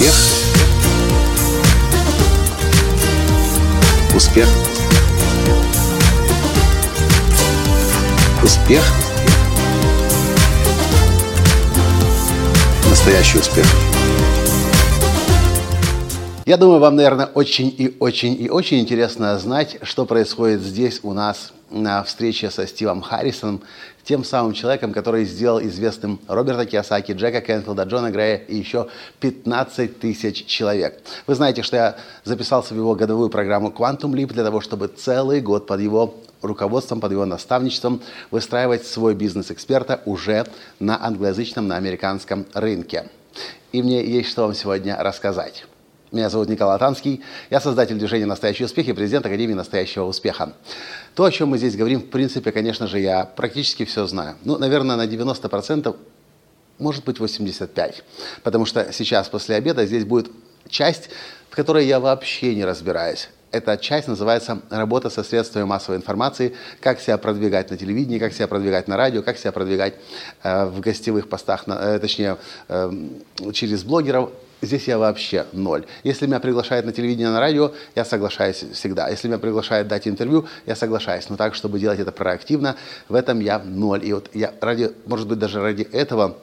Успех. Успех. Успех. Настоящий успех. Я думаю, вам, наверное, очень и очень и очень интересно знать, что происходит здесь у нас на встрече со Стивом Харрисоном, тем самым человеком, который сделал известным Роберта Киосаки, Джека Кенфилда, Джона Грея и еще 15 тысяч человек. Вы знаете, что я записался в его годовую программу Quantum Leap для того, чтобы целый год под его руководством, под его наставничеством выстраивать свой бизнес эксперта уже на англоязычном, на американском рынке. И мне есть что вам сегодня рассказать. Меня зовут Николай Танский, я создатель движения «Настоящий успех» и президент Академии «Настоящего успеха». То, о чем мы здесь говорим, в принципе, конечно же, я практически все знаю. Ну, наверное, на 90%, может быть, 85%. Потому что сейчас, после обеда, здесь будет часть, в которой я вообще не разбираюсь. Эта часть называется «Работа со средствами массовой информации», как себя продвигать на телевидении, как себя продвигать на радио, как себя продвигать э, в гостевых постах, на, э, точнее, э, через блогеров здесь я вообще ноль. Если меня приглашают на телевидение, на радио, я соглашаюсь всегда. Если меня приглашают дать интервью, я соглашаюсь. Но так, чтобы делать это проактивно, в этом я ноль. И вот я ради, может быть, даже ради этого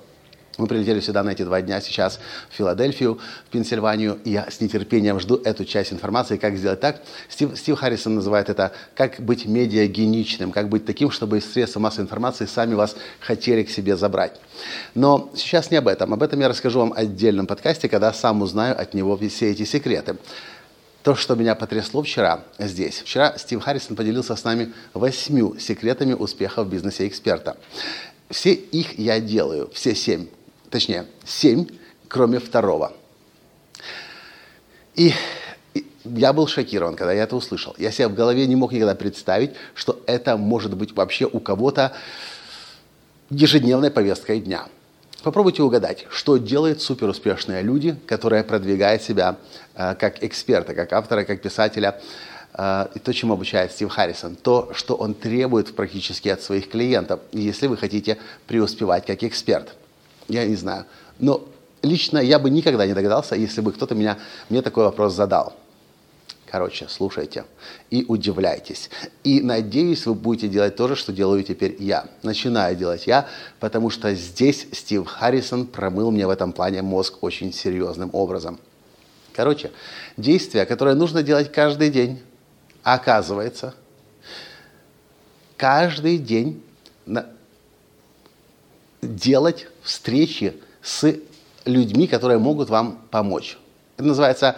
мы прилетели сюда на эти два дня сейчас в Филадельфию, в Пенсильванию, и я с нетерпением жду эту часть информации, как сделать так. Стив, Стив Харрисон называет это «как быть медиагеничным», как быть таким, чтобы средства массовой информации сами вас хотели к себе забрать. Но сейчас не об этом. Об этом я расскажу вам в отдельном подкасте, когда сам узнаю от него все эти секреты. То, что меня потрясло вчера здесь. Вчера Стив Харрисон поделился с нами восьмью секретами успеха в бизнесе эксперта. Все их я делаю, все семь точнее, семь, кроме второго. И я был шокирован, когда я это услышал. Я себе в голове не мог никогда представить, что это может быть вообще у кого-то ежедневной повесткой дня. Попробуйте угадать, что делают суперуспешные люди, которые продвигают себя э, как эксперта, как автора, как писателя. Э, и то, чему обучает Стив Харрисон, то, что он требует практически от своих клиентов, если вы хотите преуспевать как эксперт – я не знаю. Но лично я бы никогда не догадался, если бы кто-то меня, мне такой вопрос задал. Короче, слушайте и удивляйтесь. И надеюсь, вы будете делать то же, что делаю теперь я. Начинаю делать я, потому что здесь Стив Харрисон промыл мне в этом плане мозг очень серьезным образом. Короче, действие, которое нужно делать каждый день, оказывается, каждый день делать встречи с людьми, которые могут вам помочь. Это называется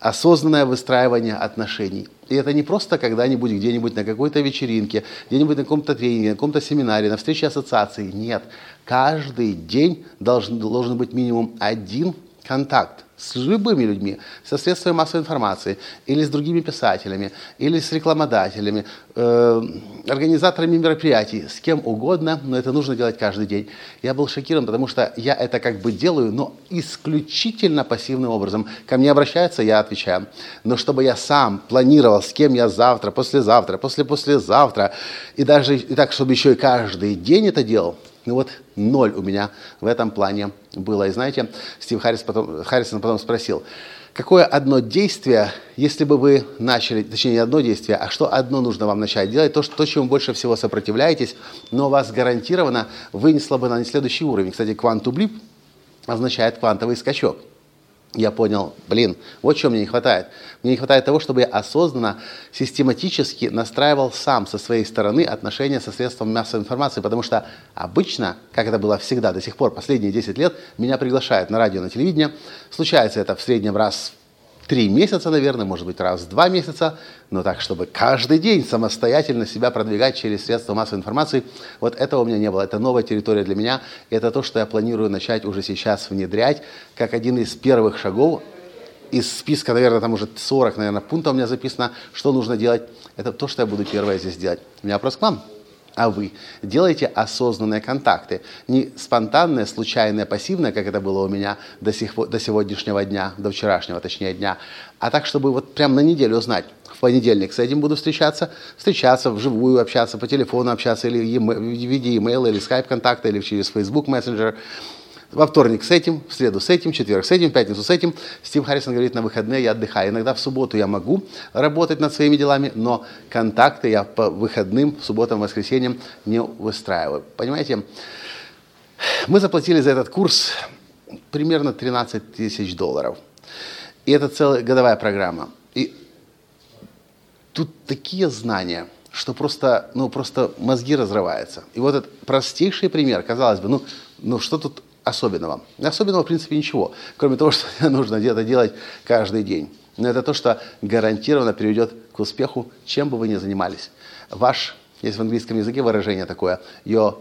осознанное выстраивание отношений. И это не просто когда-нибудь где-нибудь на какой-то вечеринке, где-нибудь на каком-то тренинге, на каком-то семинаре, на встрече ассоциации. Нет. Каждый день должен, должен быть минимум один контакт с любыми людьми, со средствами массовой информации, или с другими писателями, или с рекламодателями, э, организаторами мероприятий, с кем угодно, но это нужно делать каждый день. Я был шокирован, потому что я это как бы делаю, но исключительно пассивным образом. Ко мне обращаются, я отвечаю. Но чтобы я сам планировал, с кем я завтра, послезавтра, после-послезавтра, и даже и так, чтобы еще и каждый день это делал, ну вот ноль у меня в этом плане было. И знаете, Стив Харрис потом, Харрисон потом спросил, какое одно действие, если бы вы начали, точнее не одно действие, а что одно нужно вам начать делать, то, что, то чему больше всего сопротивляетесь, но вас гарантированно вынесло бы на следующий уровень. Кстати, leap означает квантовый скачок я понял, блин, вот чего мне не хватает. Мне не хватает того, чтобы я осознанно, систематически настраивал сам со своей стороны отношения со средством массовой информации, потому что обычно, как это было всегда до сих пор, последние 10 лет, меня приглашают на радио, на телевидение. Случается это в среднем раз три месяца, наверное, может быть, раз в два месяца, но так, чтобы каждый день самостоятельно себя продвигать через средства массовой информации, вот этого у меня не было. Это новая территория для меня, и это то, что я планирую начать уже сейчас внедрять, как один из первых шагов из списка, наверное, там уже 40, наверное, пунктов у меня записано, что нужно делать. Это то, что я буду первое здесь делать. У меня вопрос к вам а вы делаете осознанные контакты. Не спонтанные, случайные, пассивные, как это было у меня до, сих, до сегодняшнего дня, до вчерашнего, точнее, дня, а так, чтобы вот прям на неделю узнать. В понедельник с этим буду встречаться, встречаться вживую, общаться по телефону, общаться или в виде имейла, или скайп-контакта, или через Facebook Messenger. Во вторник с этим, в среду с этим, в четверг с этим, в пятницу с этим. Стив Харрисон говорит, на выходные я отдыхаю. Иногда в субботу я могу работать над своими делами, но контакты я по выходным, в субботам, воскресеньям не выстраиваю. Понимаете, мы заплатили за этот курс примерно 13 тысяч долларов. И это целая годовая программа. И тут такие знания, что просто, ну, просто мозги разрываются. И вот этот простейший пример, казалось бы, ну, ну что тут особенного. Особенного, в принципе, ничего, кроме того, что нужно где-то делать каждый день. Но это то, что гарантированно приведет к успеху, чем бы вы ни занимались. Ваш, есть в английском языке выражение такое, your,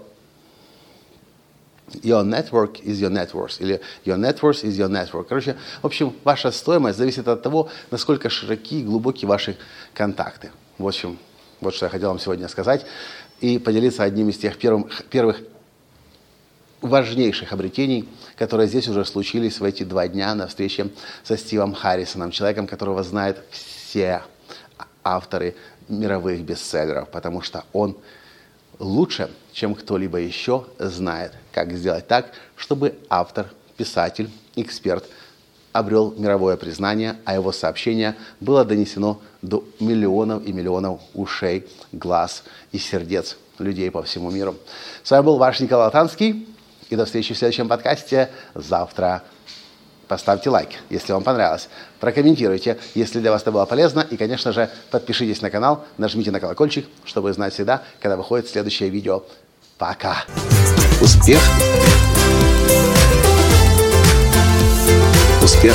your network is your net worth, или your net worth is your network. Короче, в общем, ваша стоимость зависит от того, насколько широки и глубоки ваши контакты. В общем, вот что я хотел вам сегодня сказать и поделиться одним из тех первых, первых важнейших обретений, которые здесь уже случились в эти два дня на встрече со Стивом Харрисоном, человеком, которого знают все авторы мировых бестселлеров, потому что он лучше, чем кто-либо еще, знает, как сделать так, чтобы автор, писатель, эксперт обрел мировое признание, а его сообщение было донесено до миллионов и миллионов ушей, глаз и сердец людей по всему миру. С вами был ваш Николай Латанский. И до встречи в следующем подкасте завтра. Поставьте лайк, если вам понравилось. Прокомментируйте, если для вас это было полезно. И, конечно же, подпишитесь на канал, нажмите на колокольчик, чтобы знать всегда, когда выходит следующее видео. Пока! Успех! Успех!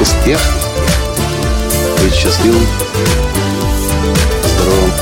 Успех! Быть счастливым, здоровым